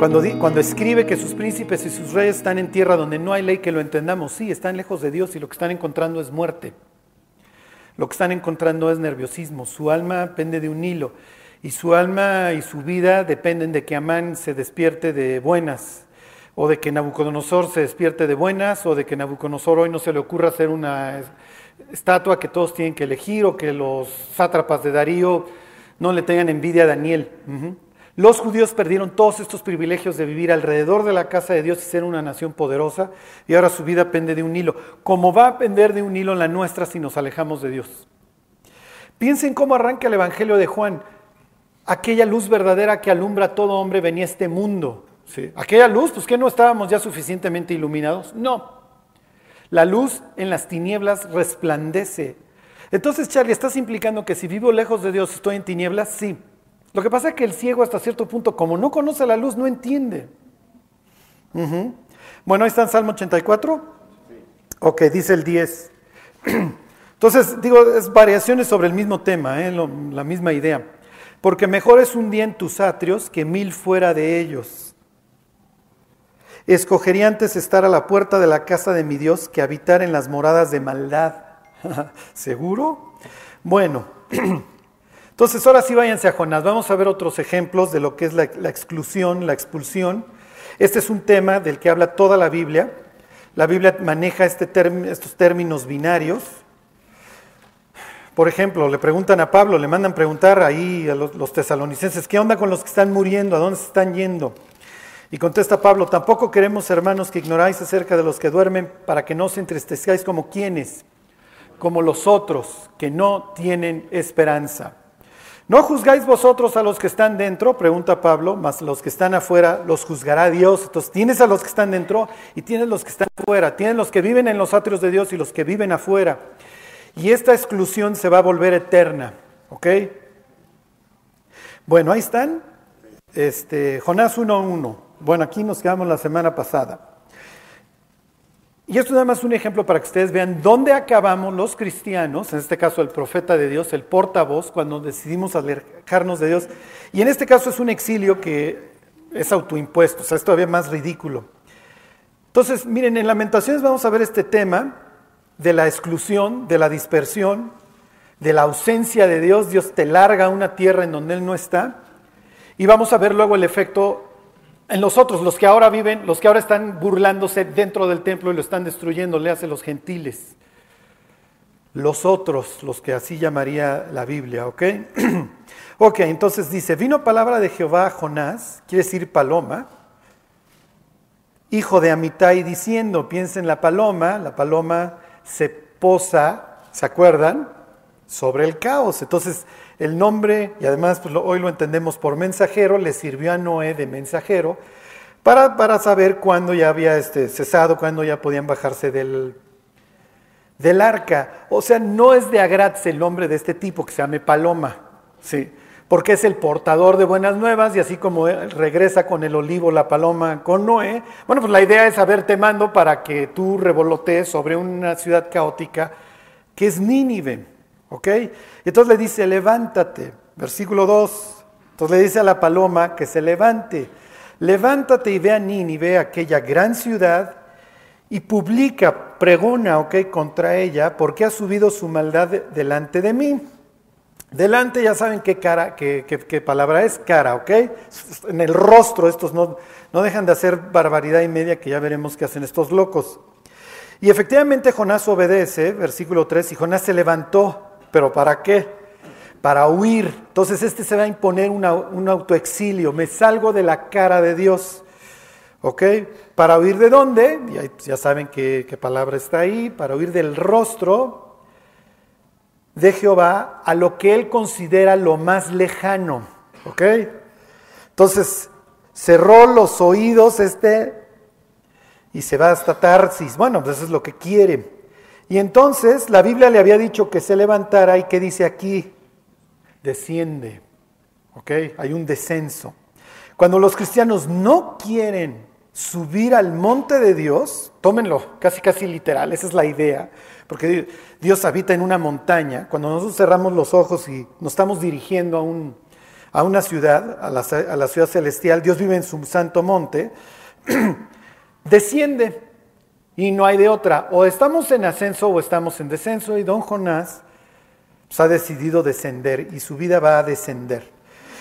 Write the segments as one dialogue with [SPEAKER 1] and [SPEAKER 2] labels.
[SPEAKER 1] Cuando, cuando escribe que sus príncipes y sus reyes están en tierra donde no hay ley que lo entendamos, sí, están lejos de Dios y lo que están encontrando es muerte. Lo que están encontrando es nerviosismo. Su alma pende de un hilo y su alma y su vida dependen de que Amán se despierte de buenas o de que Nabucodonosor se despierte de buenas o de que Nabucodonosor hoy no se le ocurra hacer una estatua que todos tienen que elegir o que los sátrapas de Darío no le tengan envidia a Daniel. Los judíos perdieron todos estos privilegios de vivir alrededor de la casa de Dios y ser una nación poderosa y ahora su vida pende de un hilo. Como va a pender de un hilo la nuestra si nos alejamos de Dios? Piensen cómo arranca el Evangelio de Juan. Aquella luz verdadera que alumbra a todo hombre venía a este mundo. ¿sí? Aquella luz, pues que no estábamos ya suficientemente iluminados. No. La luz en las tinieblas resplandece. Entonces, Charlie, ¿estás implicando que si vivo lejos de Dios estoy en tinieblas? Sí. Lo que pasa es que el ciego hasta cierto punto, como no conoce la luz, no entiende. Bueno, ahí está en Salmo 84. Ok, dice el 10. Entonces, digo, es variaciones sobre el mismo tema, ¿eh? la misma idea. Porque mejor es un día en tus atrios que mil fuera de ellos. Escogería antes estar a la puerta de la casa de mi Dios que habitar en las moradas de maldad. ¿Seguro? Bueno, entonces ahora sí váyanse a Jonás. Vamos a ver otros ejemplos de lo que es la, exclusión, la expulsión. Este es un tema del que habla toda la Biblia. La Biblia maneja este estos términos binarios. Por ejemplo, le preguntan a Pablo, le mandan preguntar ahí a los, los tesalonicenses, ¿qué onda con los que están muriendo? ¿A dónde se están yendo? Y contesta Pablo, tampoco queremos, hermanos, que ignoráis acerca de los que duermen para que no os entristezcáis como quienes como los otros que no tienen esperanza. ¿No juzgáis vosotros a los que están dentro? Pregunta Pablo, mas los que están afuera los juzgará Dios. Entonces tienes a los que están dentro y tienes los que están afuera. Tienes los que viven en los atrios de Dios y los que viven afuera. Y esta exclusión se va a volver eterna. ¿Ok? Bueno, ahí están. Este, Jonás 1.1. Bueno, aquí nos quedamos la semana pasada. Y esto es nada más un ejemplo para que ustedes vean dónde acabamos los cristianos, en este caso el profeta de Dios, el portavoz, cuando decidimos alejarnos de Dios. Y en este caso es un exilio que es autoimpuesto, o sea, es todavía más ridículo. Entonces, miren, en Lamentaciones vamos a ver este tema de la exclusión, de la dispersión, de la ausencia de Dios. Dios te larga una tierra en donde Él no está. Y vamos a ver luego el efecto en los otros, los que ahora viven, los que ahora están burlándose dentro del templo y lo están destruyendo, le hace los gentiles. Los otros, los que así llamaría la Biblia, ¿ok? ok, entonces dice, vino palabra de Jehová a Jonás, quiere decir paloma, hijo de Amitai, diciendo, piensa en la paloma, la paloma se posa, ¿se acuerdan? Sobre el caos. Entonces, el nombre, y además pues, hoy lo entendemos por mensajero, le sirvió a Noé de mensajero para, para saber cuándo ya había este, cesado, cuándo ya podían bajarse del, del arca. O sea, no es de agradez el nombre de este tipo que se llame Paloma, ¿sí? porque es el portador de buenas nuevas y así como regresa con el olivo la paloma con Noé, bueno, pues la idea es haberte mando para que tú revolotees sobre una ciudad caótica que es Nínive. ¿Ok? Entonces le dice, levántate. Versículo 2. Entonces le dice a la paloma que se levante. Levántate y ve a Nínive, aquella gran ciudad, y publica, pregona, ¿ok? Contra ella, porque ha subido su maldad delante de mí. Delante ya saben qué cara, qué, palabra es, cara, ¿ok? En el rostro estos no, no dejan de hacer barbaridad y media que ya veremos qué hacen estos locos. Y efectivamente Jonás obedece, versículo 3, y Jonás se levantó ¿Pero para qué? Para huir. Entonces este se va a imponer un autoexilio. Me salgo de la cara de Dios. ¿Ok? ¿Para huir de dónde? Ya, saben qué, qué palabra está ahí. Para huir del rostro de Jehová a lo que él considera lo más lejano. ¿Ok? Entonces cerró los oídos este y se va hasta Tarsis. Bueno, pues eso es lo que quiere. Y entonces la Biblia le había dicho que se levantara y que dice aquí, desciende. ¿Ok? Hay un descenso. Cuando los cristianos no quieren subir al monte de Dios, tómenlo casi casi literal, esa es la idea, porque Dios habita en una montaña. Cuando nosotros cerramos los ojos y nos estamos dirigiendo a un, a una ciudad, a la, a la ciudad celestial, Dios vive en su santo monte, desciende y no hay de otra. O estamos en ascenso o estamos en descenso y don Jonás pues, ha decidido descender y su vida va a descender.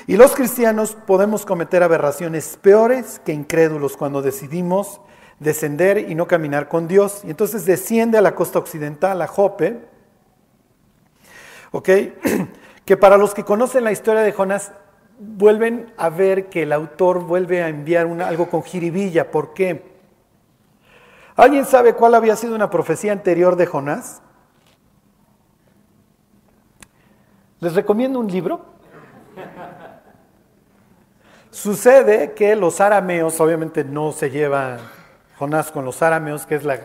[SPEAKER 1] Y los cristianos podemos cometer aberraciones peores que incrédulos cuando decidimos descender y no caminar con Dios. Y entonces desciende a la costa occidental, a Jope, ¿ok? Que para los que conocen la historia de Jonás, vuelven a ver que el autor vuelve a enviar algo con jiribilla. ¿Por qué? ¿Alguien sabe cuál había sido una profecía anterior de Jonás? Les recomiendo un libro. Sucede que los arameos, obviamente no se lleva Jonás con los arameos, que es la,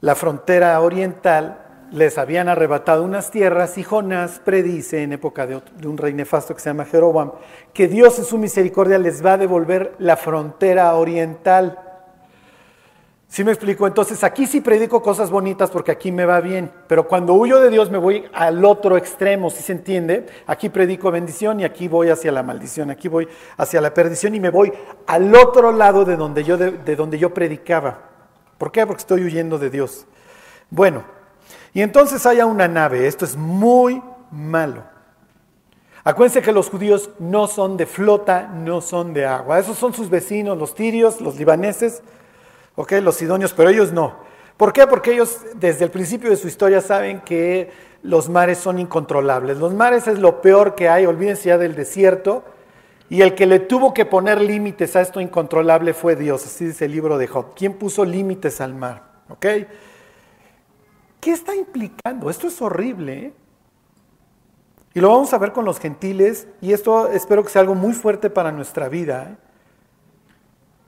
[SPEAKER 1] la frontera oriental, les habían arrebatado unas tierras y Jonás predice en época de, un rey nefasto que se llama Jeroboam que Dios en su misericordia les va a devolver la frontera oriental. ¿Sí me explico? Entonces aquí sí predico cosas bonitas porque aquí me va bien, pero cuando huyo de Dios me voy al otro extremo, ¿sí se entiende? Aquí predico bendición y aquí voy hacia la maldición, aquí voy hacia la perdición y me voy al otro lado de donde yo, de donde yo predicaba. ¿Por qué? Porque estoy huyendo de Dios. Bueno, y entonces haya una nave, esto es muy malo. Acuérdense que los judíos no son de flota, no son de agua. Esos son sus vecinos, los tirios, los libaneses, okay, los sidonios, pero ellos no. ¿Por qué? Porque ellos desde el principio de su historia saben que los mares son incontrolables. Los mares es lo peor que hay, olvídense ya del desierto. Y el que le tuvo que poner límites a esto incontrolable fue Dios, así dice el libro de Job. ¿Quién puso límites al mar? ¿Ok? ¿Qué está implicando? Esto es horrible. ¿eh? Y lo vamos a ver con los gentiles, y esto espero que sea algo muy fuerte para nuestra vida. ¿eh?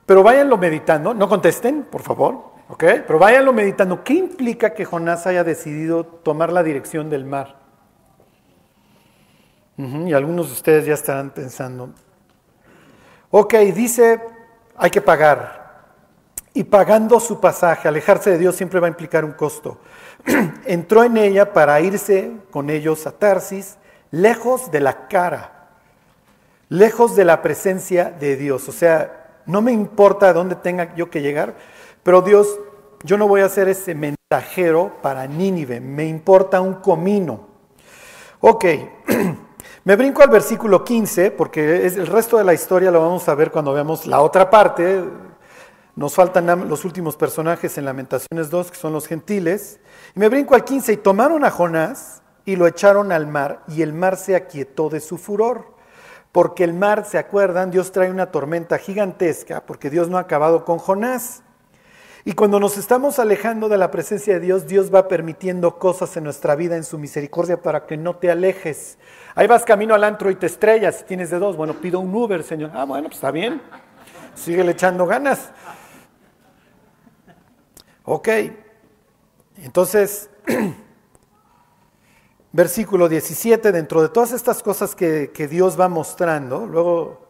[SPEAKER 1] Pero váyanlo meditando, no contesten, por favor, ¿ok? Pero váyanlo meditando. ¿Qué implica que Jonás haya decidido tomar la dirección del mar? y algunos de ustedes ya estarán pensando. Ok, dice, hay que pagar. Y pagando su pasaje, alejarse de Dios siempre va a implicar un costo. entró en ella para irse con ellos a Tarsis, lejos de la cara, lejos de la presencia de Dios. O sea, no me importa dónde tenga yo que llegar, pero Dios, yo no voy a ser ese mensajero para Nínive, me importa un comino. Ok, me brinco al versículo 15, porque el resto de la historia lo vamos a ver cuando veamos la otra parte. Nos faltan los últimos personajes en Lamentaciones 2, que son los gentiles. Y me brinco al 15, y tomaron a Jonás y lo echaron al mar, y el mar se aquietó de su furor. Porque el mar, ¿se acuerdan? Dios trae una tormenta gigantesca, porque Dios no ha acabado con Jonás. Y cuando nos estamos alejando de la presencia de Dios, Dios va permitiendo cosas en nuestra vida en su misericordia para que no te alejes. Ahí vas camino al antro y te estrellas, tienes de dos, bueno, pido un Uber, Señor. Ah, bueno, pues está bien. Sigue echando ganas. Ok, entonces, versículo 17, dentro de todas estas cosas que, Dios va mostrando, luego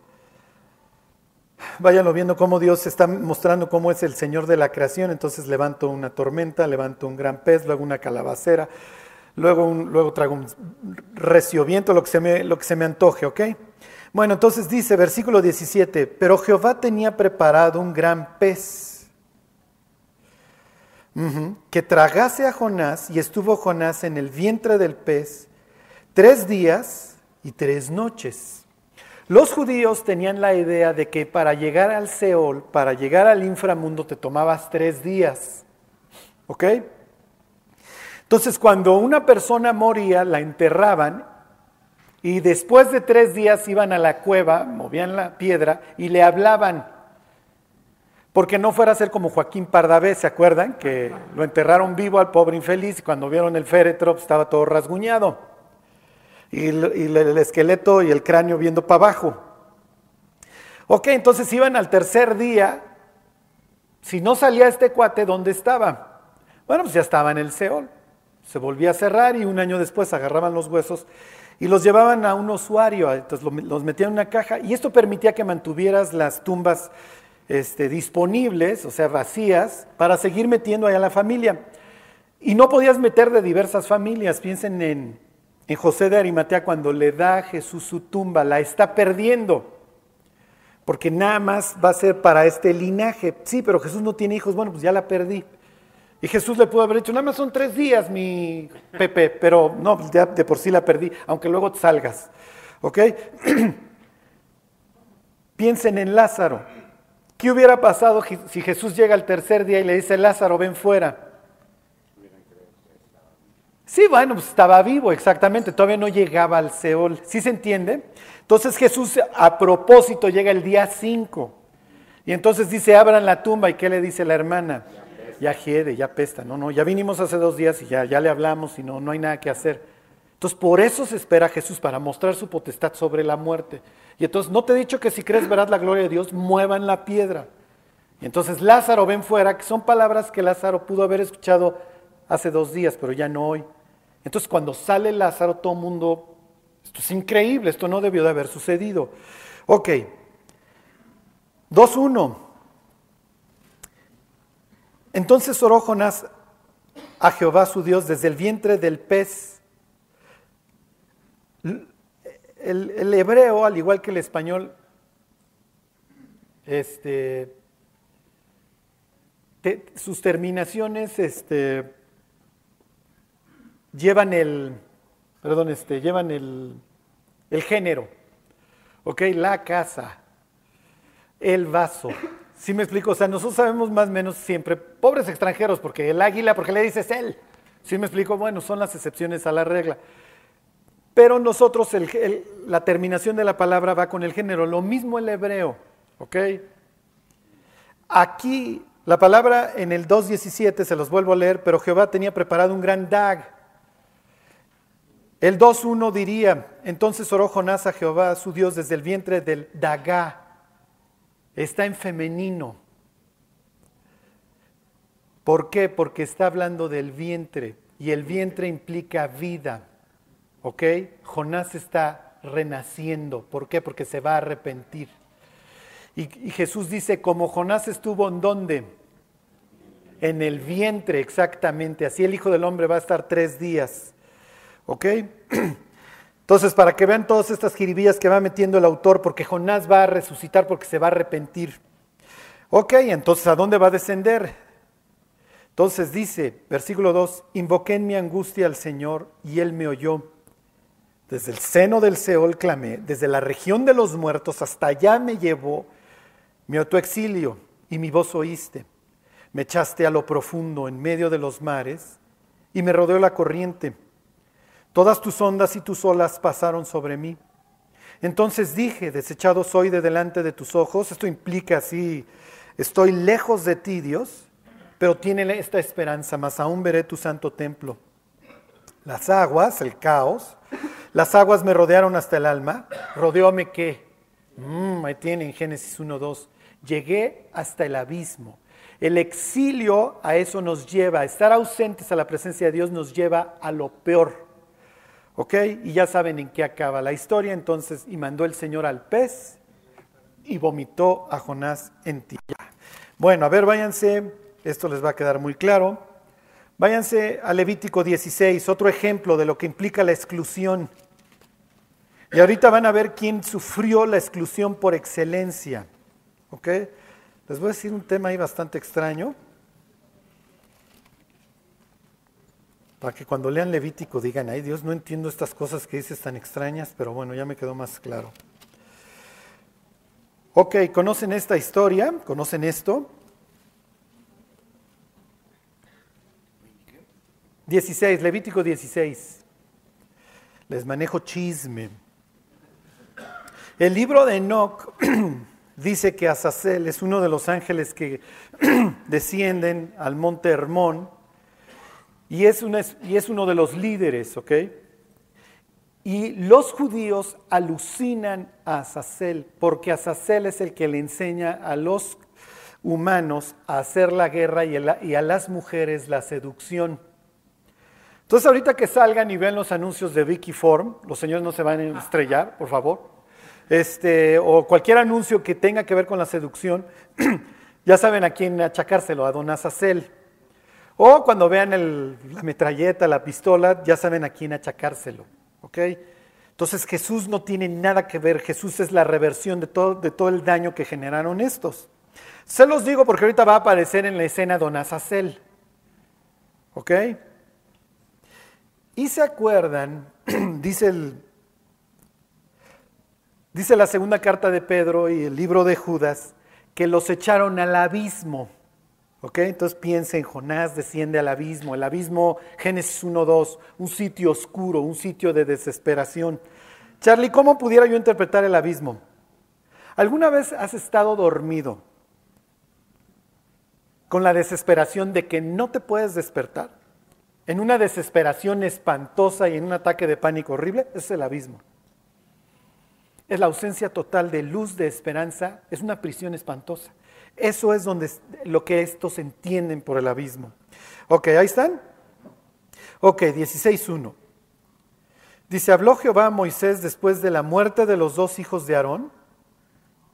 [SPEAKER 1] váyanlo viendo cómo Dios está mostrando cómo es el Señor de la creación, entonces levanto una tormenta, levanto un gran pez, luego una calabacera, luego, luego traigo un recio viento, lo que, se me, lo que se me antoje, ¿ok? Bueno, entonces dice, versículo 17, pero Jehová tenía preparado un gran pez que tragase a Jonás y estuvo Jonás en el vientre del pez tres días y tres noches. Los judíos tenían la idea de que para llegar al Seol, para llegar al inframundo, te tomabas tres días. ¿Ok? Entonces, cuando una persona moría, la enterraban y después de tres días iban a la cueva, movían la piedra y le hablaban porque no fuera a ser como Joaquín Pardavé, ¿se acuerdan? Que lo enterraron vivo al pobre infeliz y cuando vieron el féretro pues, estaba todo rasguñado. Y, el esqueleto y el cráneo viendo para abajo. Ok, entonces iban al tercer día. Si no salía este cuate, ¿dónde estaba? Bueno, pues ya estaba en el Seol. Se volvía a cerrar y un año después agarraban los huesos y los llevaban a un usuario, entonces los metían en una caja y esto permitía que mantuvieras las tumbas este, disponibles, o sea, vacías, para seguir metiendo allá a la familia. Y no podías meter de diversas familias, piensen en en José de Arimatea cuando le da a Jesús su tumba, la está perdiendo. Porque nada más va a ser para este linaje. Sí, pero Jesús no tiene hijos. Bueno, pues ya la perdí. Y Jesús le pudo haber dicho, nada más son tres días, mi Pepe, pero no, pues ya de por sí la perdí, aunque luego salgas. ¿Ok? Piensen en Lázaro. ¿Qué hubiera pasado si Jesús llega al tercer día y le dice, Lázaro, ven fuera? Sí, bueno, pues estaba vivo, exactamente, todavía no llegaba al Seol. ¿Sí se entiende? Entonces Jesús a propósito llega el día 5. Y entonces dice, abran la tumba. ¿Y qué le dice la hermana? Ya hiede, ya pesta. No, no, ya vinimos hace dos días y ya, ya le hablamos y no, no hay nada que hacer. Entonces por eso se espera a Jesús, para mostrar su potestad sobre la muerte. Y entonces no te he dicho que si crees verás la gloria de Dios, muevan la piedra. Y entonces Lázaro ven fuera, que son palabras que Lázaro pudo haber escuchado hace dos días, pero ya no hoy. Entonces cuando sale Lázaro, todo el mundo, esto es increíble, esto no debió de haber sucedido. Ok, 2.1. Entonces oró Jonás a Jehová su Dios desde el vientre del pez. El, hebreo, al igual que el español, este, sus terminaciones este, llevan el, perdón, este, llevan el, el género, ¿ok? La casa, el vaso. ¿Sí me explico? O sea, nosotros sabemos más o menos siempre, pobres extranjeros, porque el águila, porque le dices él. ¿Sí me explico? Bueno, son las excepciones a la regla. Pero nosotros, la terminación de la palabra va con el género, lo mismo el hebreo, ¿ok? Aquí, la palabra en el 2.17, se los vuelvo a leer, pero Jehová tenía preparado un gran dag, el 2.1 diría, entonces oró Jonás a Jehová, su Dios, desde el vientre del Dagá. Está en femenino. ¿Por qué? Porque está hablando del vientre y el vientre implica vida. ¿Ok? Jonás está renaciendo. ¿Por qué? Porque se va a arrepentir. Y, Jesús dice, como Jonás estuvo en dónde? En el vientre, exactamente. Así el Hijo del Hombre va a estar tres días. ¿Ok? Entonces, para que vean todas estas jiribillas que va metiendo el autor, porque Jonás va a resucitar porque se va a arrepentir. Ok, entonces, ¿a dónde va a descender? Entonces dice, versículo 2, invoqué en mi angustia al Señor y Él me oyó. Desde el seno del Seol clamé, desde la región de los muertos hasta allá me llevó mi exilio y mi voz oíste. Me echaste a lo profundo en medio de los mares y me rodeó la corriente. Todas tus ondas y tus olas pasaron sobre mí. Entonces dije, desechado soy de delante de tus ojos. Esto implica así, estoy lejos de ti, Dios, pero tiene esta esperanza, más aún veré tu santo templo. Las aguas, el caos, las aguas me rodearon hasta el alma. ¿Rodeóme qué? Mm, ahí tienen Génesis 1.2. Llegué hasta el abismo. El exilio a eso nos lleva, estar ausentes a la presencia de Dios nos lleva a lo peor. ¿Ok? Y ya saben en qué acaba la historia. Entonces, y mandó el Señor al pez y vomitó a Jonás en tierra. Bueno, a ver, váyanse, esto les va a quedar muy claro. Váyanse a Levítico 16, otro ejemplo de lo que implica la exclusión. Y ahorita van a ver quién sufrió la exclusión por excelencia. ¿Ok? Les voy a decir un tema ahí bastante extraño. Para que cuando lean Levítico digan, ay Dios, no entiendo estas cosas que dices tan extrañas, pero bueno, ya me quedó más claro. Ok, ¿conocen esta historia? ¿Conocen esto? 16, Levítico 16. Les manejo chisme. El libro de Enoch dice que Azazel es uno de los ángeles que descienden al monte Hermón y es, y es uno de los líderes, ¿ok? Y los judíos alucinan a Azazel, porque Azazel es el que le enseña a los humanos a hacer la guerra y a, y a las mujeres la seducción. Entonces ahorita que salgan y vean los anuncios de Vicky Form, los señores no se van a estrellar, por favor, este, o cualquier anuncio que tenga que ver con la seducción, ya saben a quién achacárselo, a don Azazel. O cuando vean la metralleta, la pistola, ya saben a quién achacárselo. ¿Ok? Entonces Jesús no tiene nada que ver, Jesús es la reversión de todo, de todo el daño que generaron estos. Se los digo porque ahorita va a aparecer en la escena Don Azazel. ¿Ok? Y se acuerdan, dice, el, dice la segunda carta de Pedro y el libro de Judas, que los echaron al abismo. ¿Ok? Entonces piensen, Jonás desciende al abismo. El abismo, Génesis 1.2, un sitio oscuro, un sitio de desesperación. Charlie, ¿cómo pudiera yo interpretar el abismo? ¿Alguna vez has estado dormido con la desesperación de que no te puedes despertar? En una desesperación espantosa y en un ataque de pánico horrible, es el abismo. Es la ausencia total de luz, de esperanza, es una prisión espantosa. Eso es donde, lo que estos entienden por el abismo. Ok, ahí están. Ok, 16.1. Dice, habló Jehová a Moisés después de la muerte de los dos hijos de Aarón,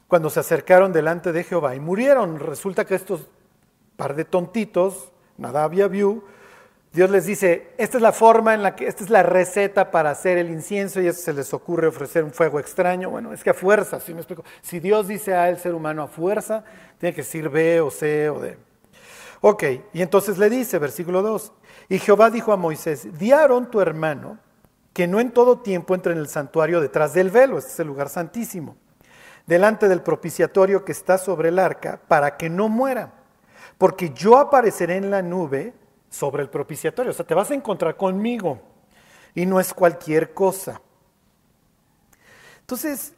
[SPEAKER 1] cuando se acercaron delante de Jehová y murieron. Resulta que estos par de tontitos, Nadab y Abiú, Dios les dice, esta es la forma en la que, esta es la receta para hacer el incienso y eso se les ocurre ofrecer un fuego extraño. Bueno, es que a fuerza, si me explico. Si Dios dice a el ser humano a fuerza, tiene que decir B o C o D. Ok, y entonces le dice, versículo 2, y Jehová dijo a Moisés, di tu hermano que no en todo tiempo entre en el santuario detrás del velo, este es el lugar santísimo, delante del propiciatorio que está sobre el arca, para que no muera, porque yo apareceré en la nube sobre el propiciatorio. O sea, te vas a encontrar conmigo y no es cualquier cosa. Entonces,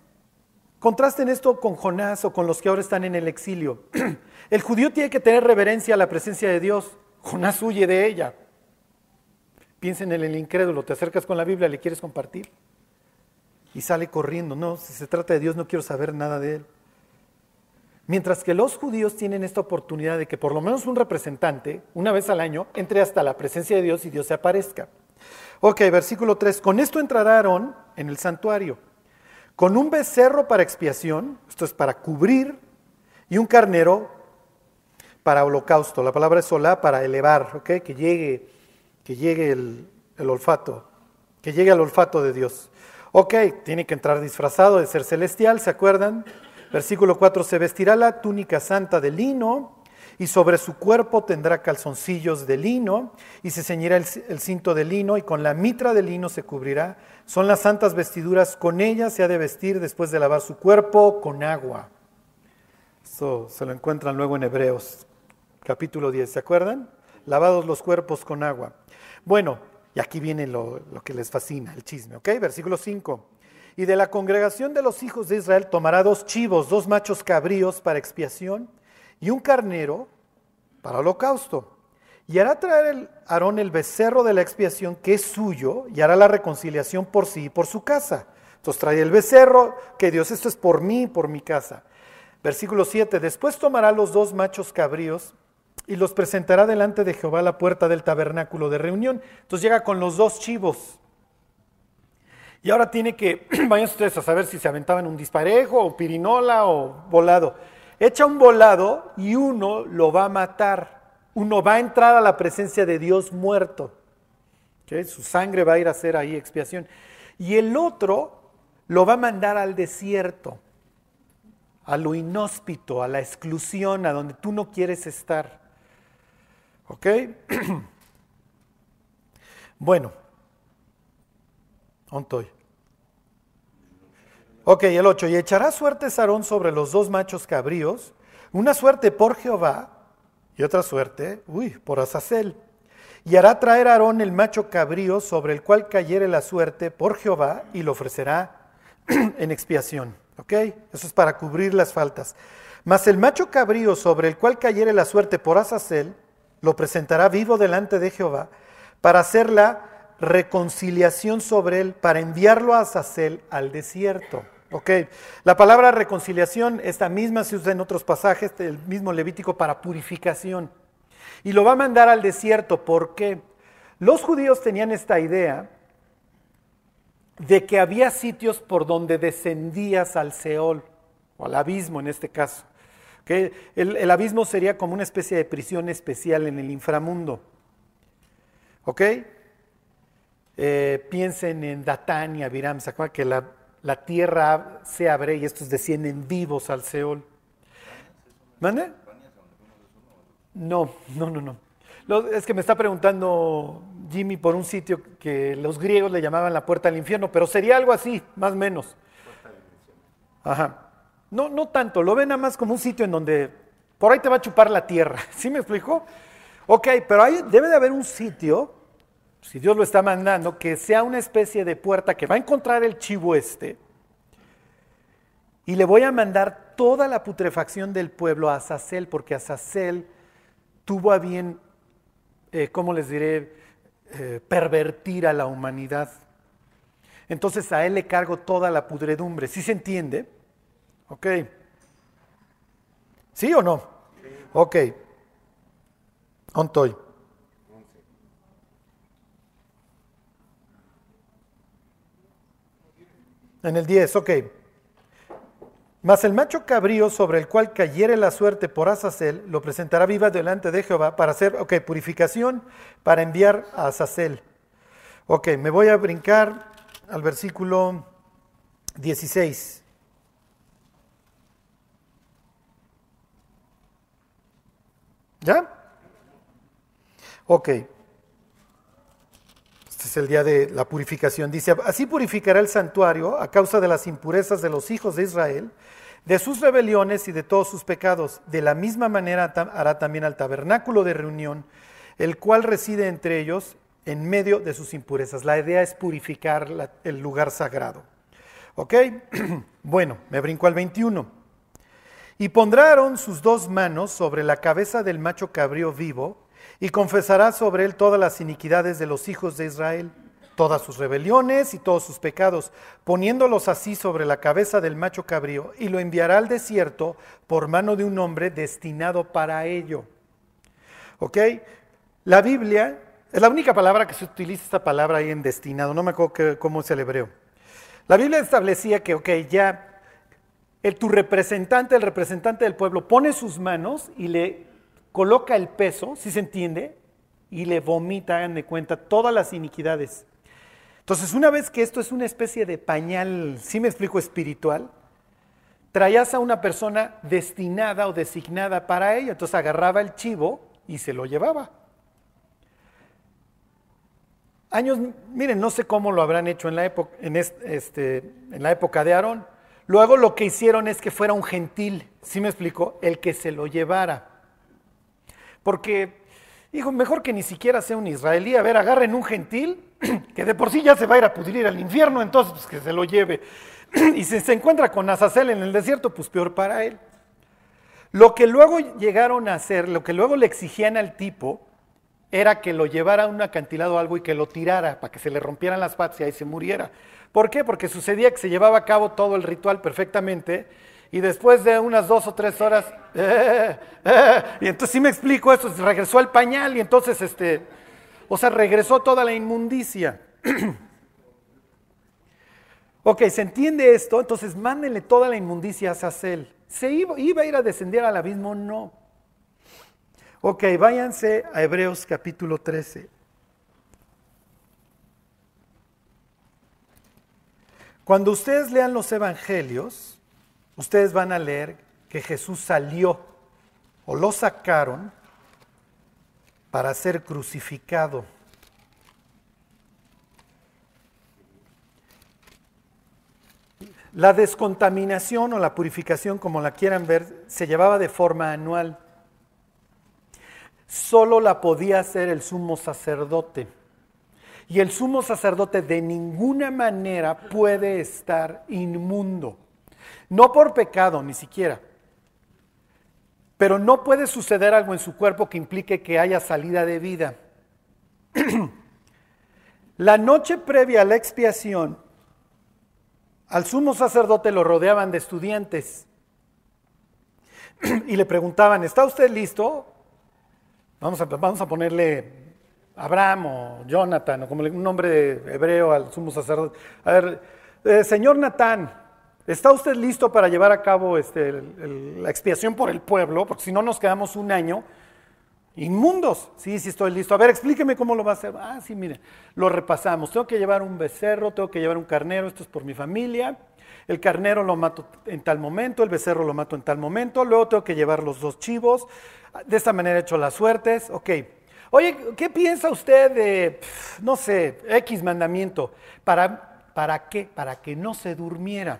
[SPEAKER 1] contrasten esto con Jonás o con los que ahora están en el exilio. El judío tiene que tener reverencia a la presencia de Dios. Jonás huye de ella. Piensen en el incrédulo, te acercas con la Biblia, le quieres compartir y sale corriendo. No, si se trata de Dios no quiero saber nada de él. Mientras que los judíos tienen esta oportunidad de que por lo menos un representante, una vez al año, entre hasta la presencia de Dios y Dios se aparezca. Ok, versículo 3. Con esto entrarán en el santuario, con un becerro para expiación, esto es para cubrir, y un carnero para holocausto. La palabra es solá para elevar, ok, que llegue, que llegue el, el olfato, que llegue al olfato de Dios. Ok, tiene que entrar disfrazado de ser celestial, ¿se acuerdan? Versículo 4, se vestirá la túnica santa de lino y sobre su cuerpo tendrá calzoncillos de lino y se ceñirá el, cinto de lino y con la mitra de lino se cubrirá. Son las santas vestiduras, con ellas se ha de vestir después de lavar su cuerpo con agua. Eso se lo encuentran luego en Hebreos, capítulo 10, ¿se acuerdan? Lavados los cuerpos con agua. Bueno, y aquí viene lo, lo que les fascina, el chisme, ¿ok? Versículo 5. Y de la congregación de los hijos de Israel tomará dos chivos, dos machos cabríos para expiación y un carnero para holocausto. Y hará traer el Aarón el becerro de la expiación que es suyo y hará la reconciliación por sí y por su casa. Entonces trae el becerro, que Dios, esto es por mí y por mi casa. Versículo 7, después tomará los dos machos cabríos y los presentará delante de Jehová a la puerta del tabernáculo de reunión. Entonces llega con los dos chivos y ahora tiene que, vayan ustedes a saber si se aventaban un disparejo o pirinola o volado. Echa un volado y uno lo va a matar. Uno va a entrar a la presencia de Dios muerto. Su sangre va a ir a hacer ahí expiación. Y el otro lo va a mandar al desierto, a lo inhóspito, a la exclusión, a donde tú no quieres estar. ¿Ok? bueno, Ok, el 8. Y echará suerte Sarón sobre los dos machos cabríos, una suerte por Jehová y otra suerte, uy, por Azazel. Y hará traer Aarón el macho cabrío sobre el cual cayere la suerte por Jehová y lo ofrecerá en expiación. ¿Ok? Eso es para cubrir las faltas. Mas el macho cabrío sobre el cual cayere la suerte por Azazel, lo presentará vivo delante de Jehová para hacerla reconciliación sobre él para enviarlo a Azazel al desierto. Ok, la palabra reconciliación, esta misma se usa en otros pasajes, el mismo Levítico para purificación. Y lo va a mandar al desierto porque los judíos tenían esta idea de que había sitios por donde descendías al Seol, o al abismo en este caso. que El, el, abismo sería como una especie de prisión especial en el inframundo. ¿Ok? Eh, piensen en Datán y Abiram, ¿se acuerdan que la, la tierra se abre y estos descienden vivos al Seol? ¿Mande? No, no, no, no. es que me está preguntando Jimmy por un sitio que los griegos le llamaban la puerta al infierno, pero sería algo así, más o menos. Ajá. No, no tanto, lo ven nada más como un sitio en donde por ahí te va a chupar la tierra. ¿Sí me explico? Ok, pero ahí debe de haber un sitio, si Dios lo está mandando, que sea una especie de puerta que va a encontrar el chivo este. Y le voy a mandar toda la putrefacción del pueblo a Azazel, porque Azazel tuvo a bien, eh, ¿cómo les diré?, eh, pervertir a la humanidad. Entonces a él le cargo toda la pudredumbre. ¿Sí se entiende? Ok. ¿Sí o no? Ok. Ontoy. En el 10, ok. Mas el macho cabrío sobre el cual cayere la suerte por Azazel, lo presentará viva delante de Jehová para hacer, ok, purificación para enviar a Azazel. Ok, me voy a brincar al versículo 16. ¿Ya? Ok. Este es el día de la purificación. Dice, así purificará el santuario a causa de las impurezas de los hijos de Israel, de sus rebeliones y de todos sus pecados. De la misma manera hará también al tabernáculo de reunión, el cual reside entre ellos en medio de sus impurezas. La idea es purificar el lugar sagrado. ¿Ok? bueno, me brinco al 21. Y pondrán sus dos manos sobre la cabeza del macho cabrío vivo, y confesará sobre él todas las iniquidades de los hijos de Israel, todas sus rebeliones y todos sus pecados, poniéndolos así sobre la cabeza del macho cabrío, y lo enviará al desierto por mano de un hombre destinado para ello. ¿Ok? La Biblia es la única palabra que se utiliza esta palabra ahí en destinado, no me acuerdo cómo es el hebreo. La Biblia establecía que, ok, ya el, tu representante, el representante del pueblo, pone sus manos y le coloca el peso, si se entiende, y le vomita, hagan de cuenta, todas las iniquidades. Entonces, una vez que esto es una especie de pañal, si me explico, espiritual, traías a una persona destinada o designada para ello. Entonces agarraba el chivo y se lo llevaba. Años, miren, no sé cómo lo habrán hecho en la época, en este, en la época de Aarón. Luego lo que hicieron es que fuera un gentil, ¿sí me explico? El que se lo llevara. Porque, dijo, mejor que ni siquiera sea un israelí. A ver, agarren un gentil, que de por sí ya se va a ir a pudrir al infierno, entonces pues, que se lo lleve. y si se encuentra con Azazel en el desierto, pues peor para él. Lo que luego llegaron a hacer, lo que luego le exigían al tipo, era que lo llevara a un acantilado o algo y que lo tirara para que se le rompieran las patas y ahí se muriera. ¿Por qué? Porque sucedía que se llevaba a cabo todo el ritual perfectamente y después de unas dos o tres horas, eh, eh, y entonces sí me explico esto, regresó al pañal y entonces, este, o sea, regresó toda la inmundicia. ok, ¿se entiende esto? Entonces mándenle toda la inmundicia a Sacel. ¿Se iba, iba a ir a descender al abismo? No. Ok, váyanse a Hebreos capítulo 13. Cuando ustedes lean los evangelios, ustedes van a leer que Jesús salió o lo sacaron para ser crucificado. La descontaminación o la purificación, como la quieran ver, se llevaba de forma anual. Solo la podía hacer el sumo sacerdote. Y el sumo sacerdote de ninguna manera puede estar inmundo. No por pecado, ni siquiera. Pero no puede suceder algo en su cuerpo que implique que haya salida de vida. la noche previa a la expiación, al sumo sacerdote lo rodeaban de estudiantes y le preguntaban, ¿está usted listo? Vamos a, vamos a ponerle Abraham o Jonathan, o como un nombre hebreo al sumo sacerdote. A ver, eh, señor Natán, ¿está usted listo para llevar a cabo este, la expiación por el pueblo? Porque si no nos quedamos un año. Inmundos. Sí, sí estoy listo. A ver, explíqueme cómo lo va a hacer. Ah, sí, mire, lo repasamos. Tengo que llevar un becerro, tengo que llevar un carnero, esto es por mi familia. El carnero lo mato en tal momento, el becerro lo mato en tal momento, luego tengo que llevar los dos chivos. De esta manera he hecho las suertes. Ok. Oye, ¿qué piensa usted de, no sé, X mandamiento? ¿Para, ¿Para qué? Para que no se durmiera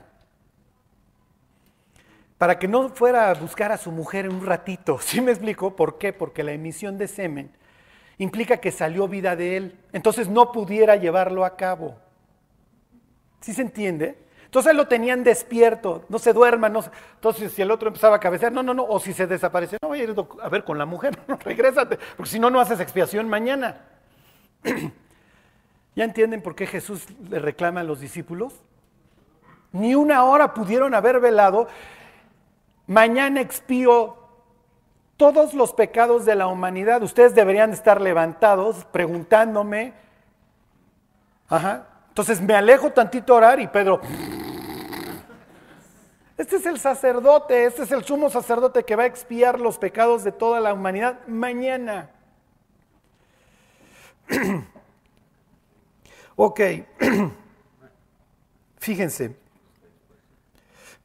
[SPEAKER 1] para que no fuera a buscar a su mujer en un ratito. ¿Sí me explico? ¿Por qué? Porque la emisión de semen implica que salió vida de él. Entonces no pudiera llevarlo a cabo. ¿Sí se entiende? Entonces lo tenían despierto, no se duerma, no entonces si el otro empezaba a cabecear, no, no, no, o si se desapareció, no voy a ir a ver con la mujer, no, regrésate, porque si no, no haces expiación mañana. ¿Ya entienden por qué Jesús le reclama a los discípulos? Ni una hora pudieron haber velado mañana expío todos los pecados de la humanidad. Ustedes deberían estar levantados preguntándome. Ajá. Entonces me alejo tantito a orar y Pedro. Este es el sacerdote, este es el sumo sacerdote que va a expiar los pecados de toda la humanidad mañana. ok, fíjense,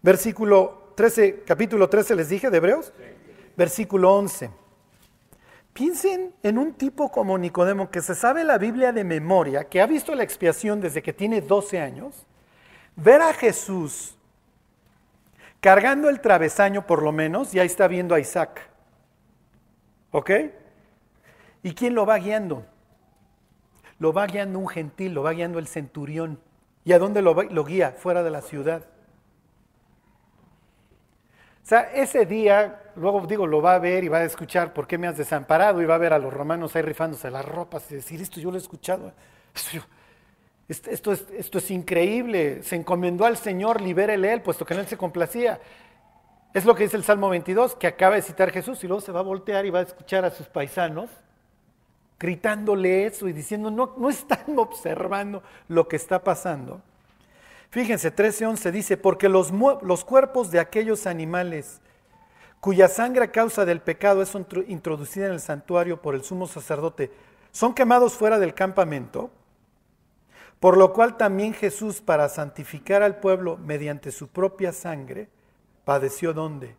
[SPEAKER 1] versículo 13, capítulo 13 les dije de Hebreos, versículo 11. Piensen en un tipo como Nicodemo que se sabe la Biblia de memoria, que ha visto la expiación desde que tiene 12 años, ver a Jesús cargando el travesaño por lo menos, y ahí está viendo a Isaac. ¿Ok? ¿Y quién lo va guiando? Lo va guiando un gentil, lo va guiando el centurión. ¿Y a dónde lo, lo guía? Fuera de la ciudad. O sea, ese día, luego digo, lo va a ver y va a escuchar por qué me has desamparado y va a ver a los romanos ahí rifándose las ropas y decir, esto yo lo he escuchado. Esto, es, esto es increíble. Se encomendó al Señor, libérele él, puesto que en él se complacía. Es lo que dice el Salmo 22, que acaba de citar Jesús y luego se va a voltear y va a escuchar a sus paisanos gritándole eso y diciendo, no, no están observando lo que está pasando. Fíjense, 13.11 dice, porque los, los cuerpos de aquellos animales cuya sangre a causa del pecado es introducida en el santuario por el sumo sacerdote, son quemados fuera del campamento, por lo cual también Jesús, para santificar al pueblo mediante su propia sangre, padeció donde?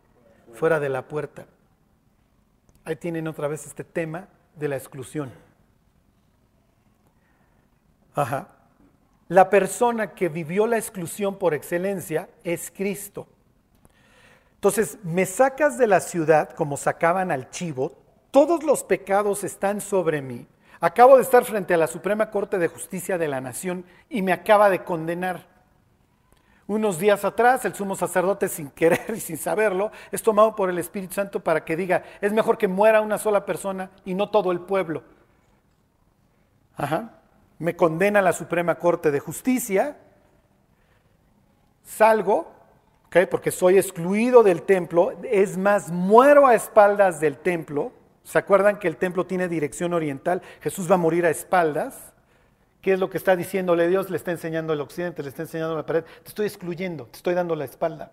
[SPEAKER 1] Fuera de la puerta. Ahí tienen otra vez este tema de la exclusión. Ajá. La persona que vivió la exclusión por excelencia es Cristo. Entonces, me sacas de la ciudad como sacaban al chivo, todos los pecados están sobre mí. Acabo de estar frente a la Suprema Corte de Justicia de la Nación y me acaba de condenar. Unos días atrás, el sumo sacerdote, sin querer y sin saberlo, es tomado por el Espíritu Santo para que diga, es mejor que muera una sola persona y no todo el pueblo. Ajá me condena la Suprema Corte de Justicia, salgo, porque soy excluido del templo, es más, muero a espaldas del templo. ¿Se acuerdan que el templo tiene dirección oriental? Jesús va a morir a espaldas. ¿Qué es lo que está diciéndole Dios? Le está enseñando el occidente, le está enseñando la pared. Te estoy excluyendo, te estoy dando la espalda.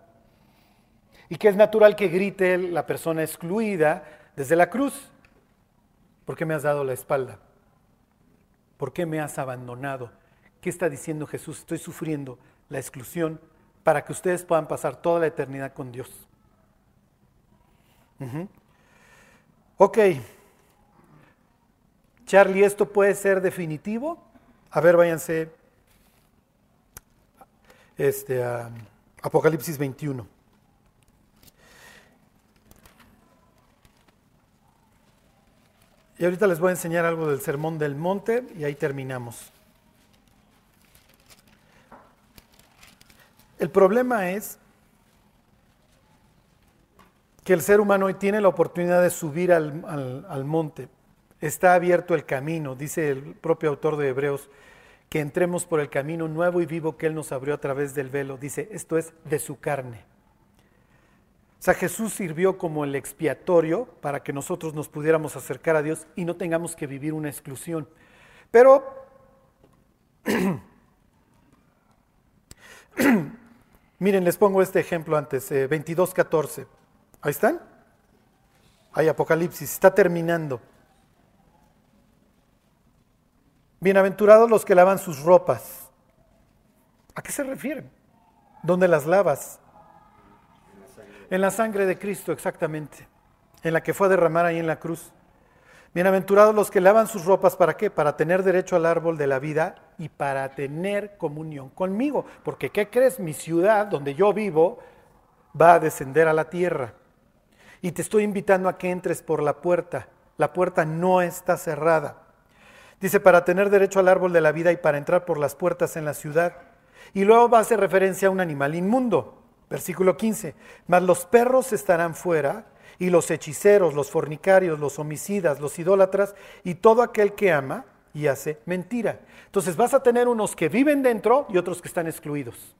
[SPEAKER 1] Y que es natural que grite la persona excluida desde la cruz. ¿Por qué me has dado la espalda? ¿Por qué me has abandonado? ¿Qué está diciendo Jesús? Estoy sufriendo la exclusión para que ustedes puedan pasar toda la eternidad con Dios. Ok. Charlie, ¿esto puede ser definitivo? A ver, váyanse este, Apocalipsis 21. Y ahorita les voy a enseñar algo del Sermón del Monte y ahí terminamos. El problema es que el ser humano hoy tiene la oportunidad de subir al, al, monte. Está abierto el camino, dice el propio autor de Hebreos, que entremos por el camino nuevo y vivo que Él nos abrió a través del velo. Dice, esto es de su carne. O sea, Jesús sirvió como el expiatorio para que nosotros nos pudiéramos acercar a Dios y no tengamos que vivir una exclusión. Pero, miren, les pongo este ejemplo antes, 22.14. Eh, Ahí están. Hay Apocalipsis, está terminando. Bienaventurados los que lavan sus ropas. ¿A qué se refieren? ¿Dónde las lavas? En la sangre de Cristo, exactamente. En la que fue a derramar ahí en la cruz. Bienaventurados los que lavan sus ropas, ¿para qué? Para tener derecho al árbol de la vida y para tener comunión conmigo. Porque, ¿qué crees? Mi ciudad, donde yo vivo, va a descender a la tierra. Y te estoy invitando a que entres por la puerta. La puerta no está cerrada. Dice, para tener derecho al árbol de la vida y para entrar por las puertas en la ciudad. Y luego va a hacer referencia a un animal inmundo. Versículo 15. Mas los perros estarán fuera y los hechiceros, los fornicarios, los homicidas, los idólatras y todo aquel que ama y hace mentira. Entonces vas a tener unos que viven dentro y otros que están excluidos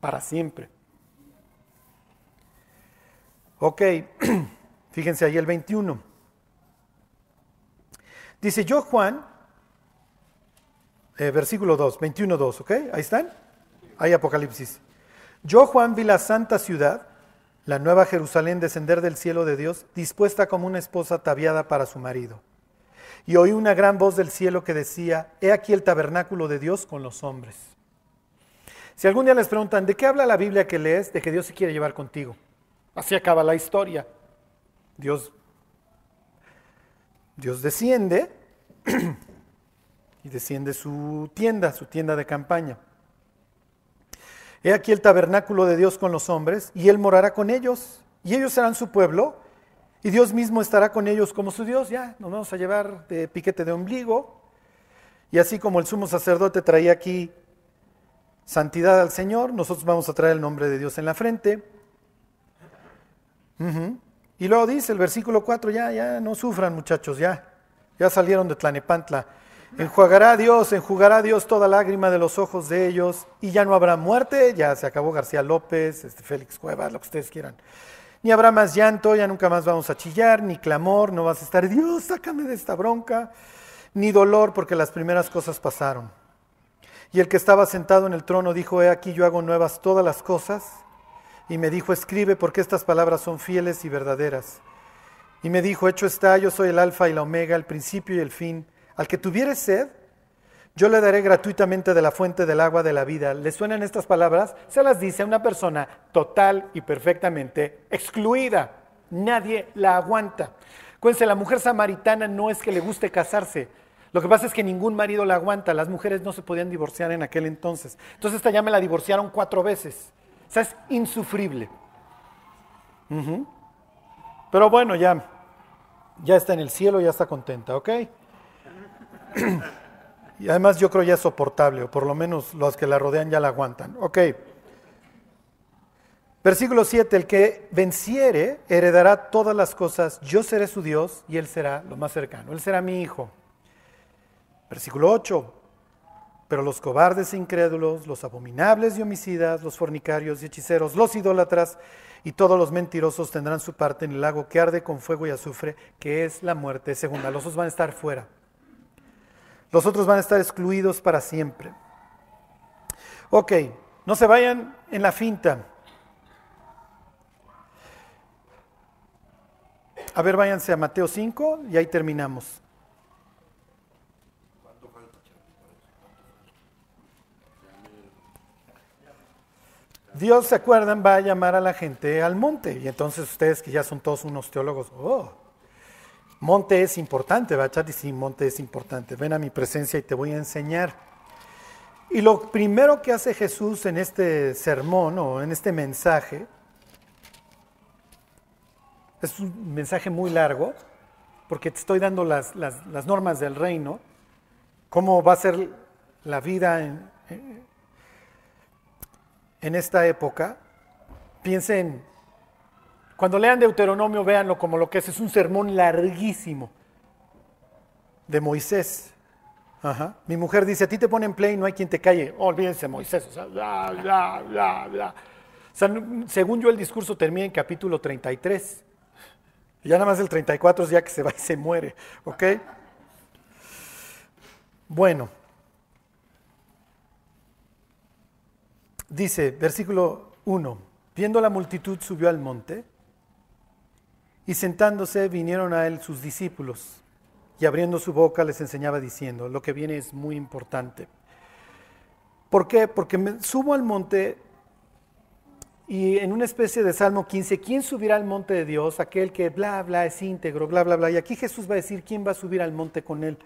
[SPEAKER 1] para siempre. Ok, fíjense ahí el 21. Dice yo Juan, eh, versículo 2, 21, 2, ¿ok? Ahí están. Ahí Apocalipsis. Yo Juan vi la santa ciudad la nueva Jerusalén descender del cielo de Dios, dispuesta como una esposa ataviada para su marido. Y oí una gran voz del cielo que decía, He aquí el tabernáculo de Dios con los hombres. Si algún día les preguntan, ¿de qué habla la Biblia que lees? De que Dios se quiere llevar contigo. Así acaba la historia. Dios, Dios desciende y desciende su tienda, su tienda de campaña. He aquí el tabernáculo de Dios con los hombres, y Él morará con ellos, y ellos serán su pueblo, y Dios mismo estará con ellos como su Dios. Ya, nos vamos a llevar de piquete de ombligo, y así como el sumo sacerdote traía aquí santidad al Señor, nosotros vamos a traer el nombre de Dios en la frente. Y luego dice el versículo 4, ya, ya, no sufran muchachos, ya, ya salieron de Tlanepantla. Enjuagará Dios, enjugará Dios toda lágrima de los ojos de ellos y ya no habrá muerte, ya se acabó García López, este Félix Cuevas, lo que ustedes quieran. Ni habrá más llanto, ya nunca más vamos a chillar, ni clamor, no vas a estar, Dios, sácame de esta bronca, ni dolor, porque las primeras cosas pasaron. Y el que estaba sentado en el trono dijo, he aquí yo hago nuevas todas las cosas, y me dijo, escribe porque estas palabras son fieles y verdaderas. Y me dijo, hecho está, yo soy el alfa y la omega, el principio y el fin. Al que tuviere sed, yo le daré gratuitamente de la fuente del agua de la vida. ¿Le suenan estas palabras? Se las dice a una persona total y perfectamente excluida. Nadie la aguanta. Cuéntense, la mujer samaritana no es que le guste casarse. Lo que pasa es que ningún marido la aguanta. Las mujeres no se podían divorciar en aquel entonces. Entonces esta ya me la divorciaron cuatro veces. O sea, es insufrible. Pero bueno, ya, ya está en el cielo, ya está contenta, ¿ok? y además yo creo ya es soportable, o por lo menos los que la rodean ya la aguantan. Ok. Versículo 7, el que venciere heredará todas las cosas, yo seré su Dios y él será lo más cercano, él será mi hijo. Versículo 8, pero los cobardes e incrédulos, los abominables y homicidas, los fornicarios y hechiceros, los idólatras y todos los mentirosos tendrán su parte en el lago que arde con fuego y azufre, que es la muerte segunda. Los otros van a estar fuera. Los otros van a estar excluidos para siempre. Ok, no se vayan en la finta. A ver, váyanse a Mateo 5 y ahí terminamos. Dios, ¿se acuerdan? Va a llamar a la gente al monte. Y entonces ustedes que ya son todos unos teólogos, oh, Monte es importante. Y sí, monte es importante. Ven a mi presencia y te voy a enseñar. Y lo primero que hace Jesús en este sermón o en este mensaje, es un mensaje muy largo, porque te estoy dando las, normas del reino, cómo va a ser la vida en, en esta época. Piensen cuando lean Deuteronomio, véanlo como lo que es. Es un sermón larguísimo de Moisés. Mi mujer dice, a ti te ponen play y no hay quien te calle. Oh, olvídense Moisés. O sea, bla, bla, bla, bla. según yo el discurso termina en capítulo 33. Y ya nada más el 34 es ya que se va y se muere. ¿Ok? Bueno. Dice, versículo 1. Viendo la multitud subió al monte Y sentándose vinieron a él sus discípulos y abriendo su boca les enseñaba diciendo, lo que viene es muy importante. ¿Por qué? Porque me subo al monte y en una especie de Salmo 15, ¿quién subirá al monte de Dios? Aquel que bla, bla, es íntegro, bla, bla, bla. Y aquí Jesús va a decir, ¿quién va a subir al monte con él?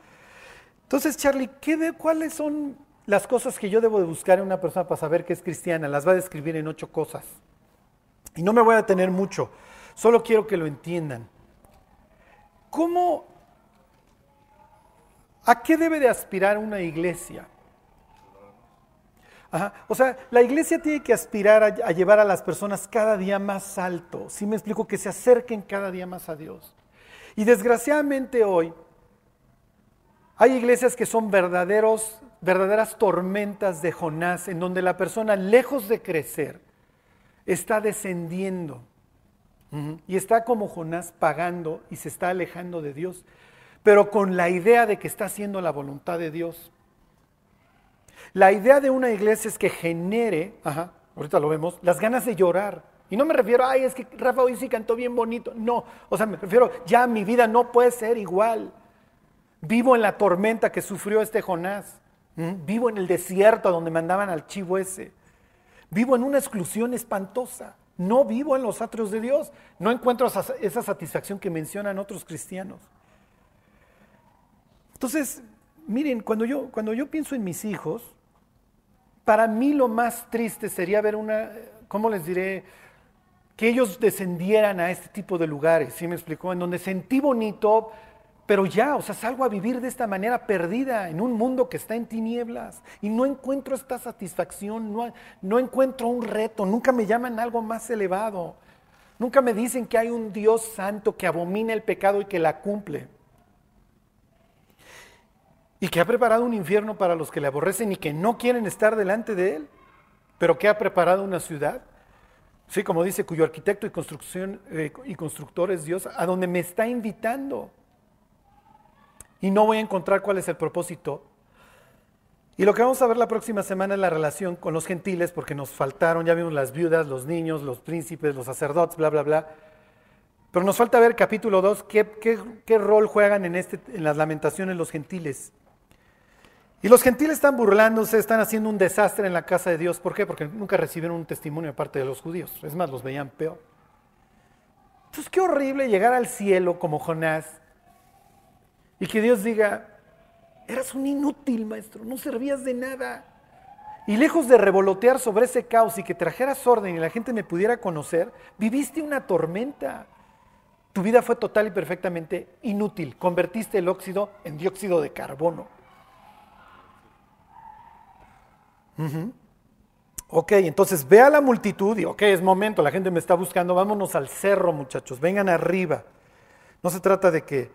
[SPEAKER 1] Entonces, Charlie, ¿qué de, ¿cuáles son las cosas que yo debo de buscar en una persona para saber que es cristiana? Las va a describir en ocho cosas. Y no me voy a detener mucho, solo quiero que lo entiendan. ¿Cómo, a qué debe de aspirar una iglesia? O sea, la iglesia tiene que aspirar a, llevar a las personas cada día más alto. Si me explico, que se acerquen cada día más a Dios. Y desgraciadamente hoy hay iglesias que son verdaderos, verdaderas tormentas de Jonás, en donde la persona, lejos de crecer, está descendiendo. Y está como Jonás pagando y se está alejando de Dios, pero con la idea de que está haciendo la voluntad de Dios. La idea de una iglesia es que genere, ahorita lo vemos, las ganas de llorar. Y no me refiero, ay, es que Rafa hoy sí cantó bien bonito. No, o sea, me refiero, ya mi vida no puede ser igual. Vivo en la tormenta que sufrió este Jonás. Vivo en el desierto donde mandaban al chivo ese. Vivo en una exclusión espantosa. No vivo en los atrios de Dios. No encuentro esa satisfacción que mencionan otros cristianos. Entonces, miren, cuando yo, cuando yo pienso en mis hijos, para mí lo más triste sería ver una, ¿cómo les diré? Que ellos descendieran a este tipo de lugares, ¿sí me explicó? En donde sentí bonito, pero ya, o sea, salgo a vivir de esta manera perdida en un mundo que está en tinieblas y no encuentro esta satisfacción, no, no encuentro un reto, nunca me llaman algo más elevado, nunca me dicen que hay un Dios santo que abomina el pecado y que la cumple. Y que ha preparado un infierno para los que le aborrecen y que no quieren estar delante de él, pero que ha preparado una ciudad, sí, como dice, cuyo arquitecto y, construcción, eh, y constructor es Dios, a donde me está invitando y no voy a encontrar cuál es el propósito. Y lo que vamos a ver la próxima semana es la relación con los gentiles, porque nos faltaron, ya vimos las viudas, los niños, los príncipes, los sacerdotes, bla, bla, bla. Pero nos falta ver capítulo 2, qué, rol juegan en, este, en las lamentaciones los gentiles. Y los gentiles están burlándose, están haciendo un desastre en la casa de Dios. ¿Por qué? Porque nunca recibieron un testimonio de parte de los judíos. Es más, los veían peor. Entonces, qué horrible llegar al cielo como Jonás y que Dios diga, eras un inútil, maestro, no servías de nada. Y lejos de revolotear sobre ese caos y que trajeras orden y la gente me pudiera conocer, viviste una tormenta. Tu vida fue total y perfectamente inútil. Convertiste el óxido en dióxido de carbono. Ok, entonces ve a la multitud y ok, es momento, la gente me está buscando, vámonos al cerro muchachos, vengan arriba. No se trata de que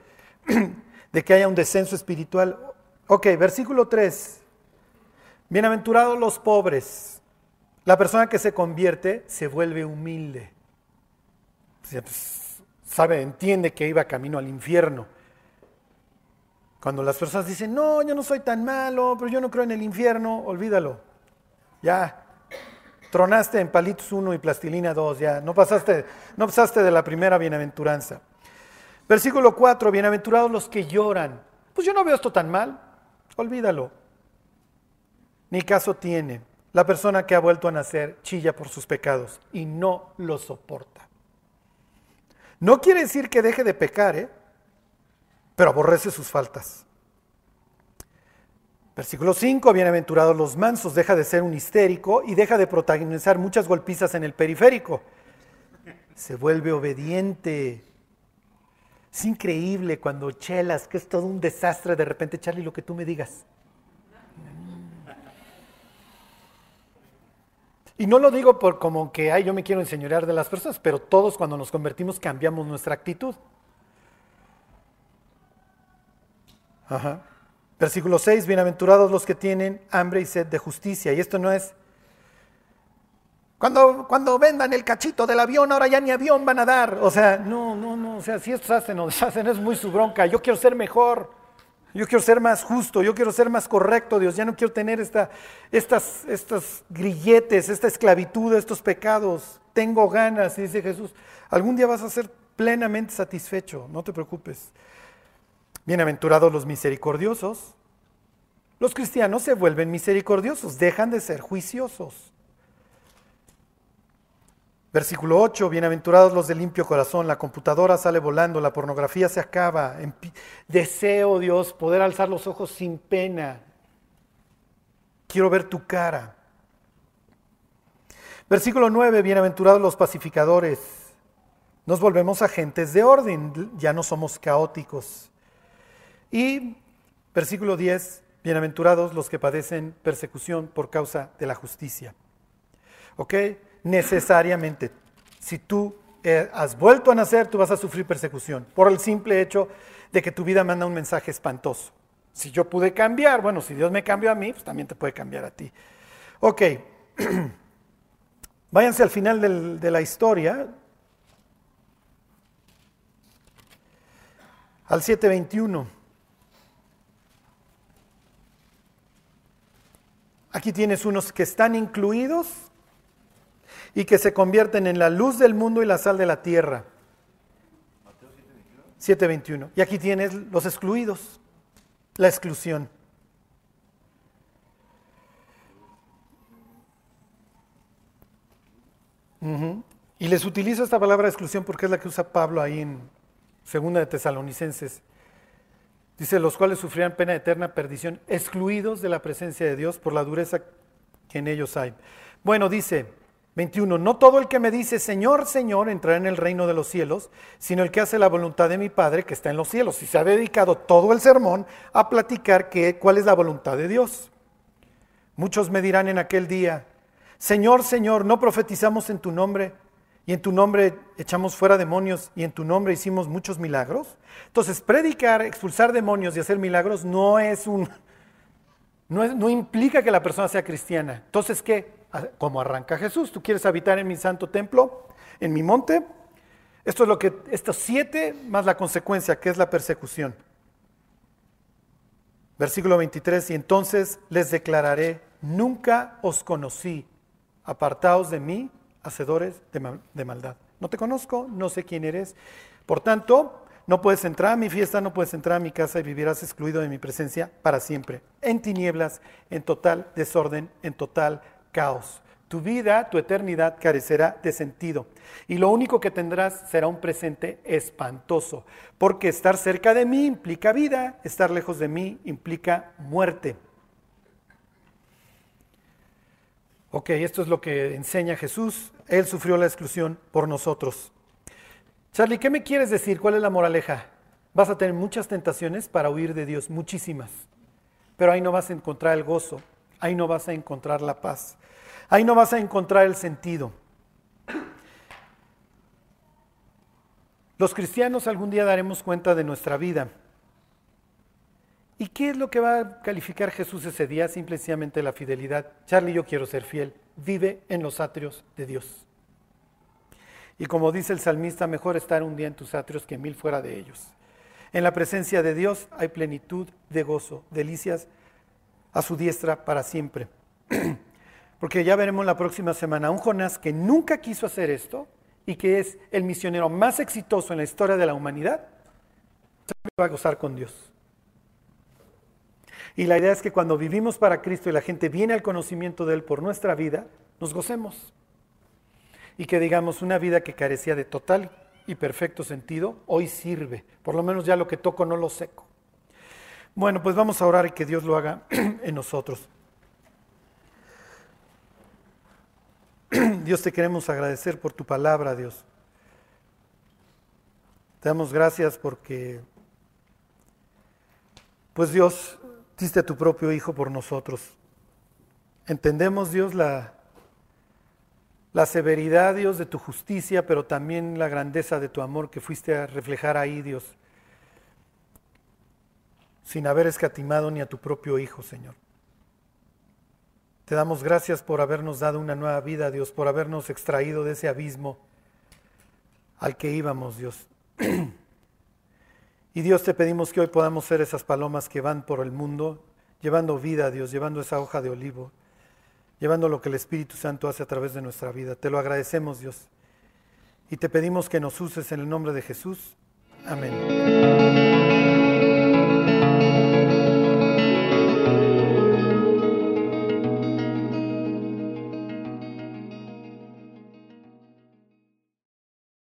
[SPEAKER 1] de que haya un descenso espiritual. Ok, versículo 3. Bienaventurados los pobres. La persona que se convierte se vuelve humilde. Pues, sabe, entiende que iba camino al infierno. Cuando las personas dicen, no, yo no soy tan malo, pero yo no creo en el infierno, olvídalo. Ya, tronaste en palitos 1 y plastilina 2, ya, no pasaste, no pasaste de la primera bienaventuranza. Versículo 4, bienaventurados los que lloran. Pues yo no veo esto tan mal, olvídalo. Ni caso tiene. La persona que ha vuelto a nacer chilla por sus pecados y no lo soporta. No quiere decir que deje de pecar, ¿eh? pero aborrece sus faltas. Versículo 5, bienaventurados los mansos, deja de ser un histérico y deja de protagonizar muchas golpizas en el periférico. Se vuelve obediente, es increíble cuando chelas, que es todo un desastre, de repente, Charlie, lo que tú me digas. Y no lo digo por como que, ay, yo me quiero enseñorear de las personas, pero todos cuando nos convertimos cambiamos nuestra actitud. Ajá. Versículo 6, bienaventurados los que tienen hambre y sed de justicia. Y esto no es cuando, cuando vendan el cachito del avión, ahora ya ni avión van a dar. O sea, no, no, no. O sea, si estos hacen o deshacen es muy su bronca. Yo quiero ser mejor. Yo quiero ser más justo. Yo quiero ser más correcto, Dios. Ya no quiero tener esta, estas, estas grilletes, esta esclavitud, estos pecados. Tengo ganas, dice Jesús. Algún día vas a ser plenamente satisfecho, no te preocupes. Bienaventurados los misericordiosos. Los cristianos se vuelven misericordiosos, dejan de ser juiciosos. Versículo 8, bienaventurados los de limpio corazón, la computadora sale volando, la pornografía se acaba, deseo Dios poder alzar los ojos sin pena, quiero ver tu cara. Versículo 9, bienaventurados los pacificadores, nos volvemos agentes de orden, ya no somos caóticos. Y versículo 10, bienaventurados los que padecen persecución por causa de la justicia. ¿Ok? Necesariamente. Si tú eh, has vuelto a nacer, tú vas a sufrir persecución por el simple hecho de que tu vida manda un mensaje espantoso. Si yo pude cambiar, bueno, si Dios me cambió a mí, pues también te puede cambiar a ti. Ok, váyanse al final de la historia, al 721. Aquí tienes unos que están incluidos y que se convierten en la luz del mundo y la sal de la tierra. 7.21. Y aquí tienes los excluidos, la exclusión. Y les utilizo esta palabra exclusión porque es la que usa Pablo ahí en Segunda de Tesalonicenses. Dice, los cuales sufrirán pena eterna perdición, excluidos de la presencia de Dios por la dureza que en ellos hay. Bueno, dice, 21. No todo el que me dice, Señor, Señor, entrará en el reino de los cielos, sino el que hace la voluntad de mi Padre que está en los cielos. Y se ha dedicado todo el sermón a platicar que, cuál es la voluntad de Dios. Muchos me dirán en aquel día, Señor, Señor, ¿no profetizamos en tu nombre? Y en tu nombre echamos fuera demonios y en tu nombre hicimos muchos milagros. Entonces, predicar, expulsar demonios y hacer milagros no es un... No, no implica que la persona sea cristiana. Entonces, ¿qué? Como arranca Jesús. ¿Tú quieres habitar en mi santo templo, en mi monte? Esto es lo que, estos siete más la consecuencia, que es la persecución. Versículo 23, y entonces les declararé, nunca os conocí, apartaos de mí, hacedores de, de maldad. No te conozco, no sé quién eres. Por tanto, no puedes entrar a mi fiesta, no puedes entrar a mi casa y vivirás excluido de mi presencia para siempre. En tinieblas, en total desorden, en total caos. Tu vida, tu eternidad carecerá de sentido. Y lo único que tendrás será un presente espantoso. Porque estar cerca de mí implica vida, estar lejos de mí implica muerte. Ok, esto es lo que enseña Jesús. Él sufrió la exclusión por nosotros. Charlie, ¿qué me quieres decir? ¿Cuál es la moraleja? Vas a tener muchas tentaciones para huir de Dios, muchísimas. Pero ahí no vas a encontrar el gozo, ahí no vas a encontrar la paz. Ahí no vas a encontrar el sentido. Los cristianos algún día daremos cuenta de nuestra vida. ¿Y qué es lo que va a calificar Jesús ese día? Simplemente la fidelidad. Charlie, yo quiero ser fiel. Vive en los atrios de Dios. Y como dice el salmista, mejor estar un día en tus atrios que mil fuera de ellos. En la presencia de Dios hay plenitud de gozo, delicias a su diestra para siempre. Porque ya veremos la próxima semana un Jonás que nunca quiso hacer esto y que es el misionero más exitoso en la historia de la humanidad, va a gozar con Dios. Y la idea es que cuando vivimos para Cristo y la gente viene al conocimiento de Él por nuestra vida, nos gocemos. Y que digamos, una vida que carecía de total y perfecto sentido, hoy sirve. Por lo menos ya lo que toco no lo seco. Bueno, pues vamos a orar y que Dios lo haga en nosotros. Dios te queremos agradecer por tu palabra, Dios. Te damos gracias porque, pues Dios, diste a tu propio Hijo por nosotros. Entendemos, Dios, la, la severidad, Dios, de tu justicia, pero también la grandeza de tu amor que fuiste a reflejar ahí, Dios, sin haber escatimado ni a tu propio Hijo, Señor. Te damos gracias por habernos dado una nueva vida, Dios, por habernos extraído de ese abismo al que íbamos, Dios. y Dios te pedimos que hoy podamos ser esas palomas que van por el mundo, llevando vida, Dios, llevando esa hoja de olivo, llevando lo que el Espíritu Santo hace a través de nuestra vida. Te lo agradecemos, Dios. y te pedimos que nos uses en el nombre de Jesús. Amén.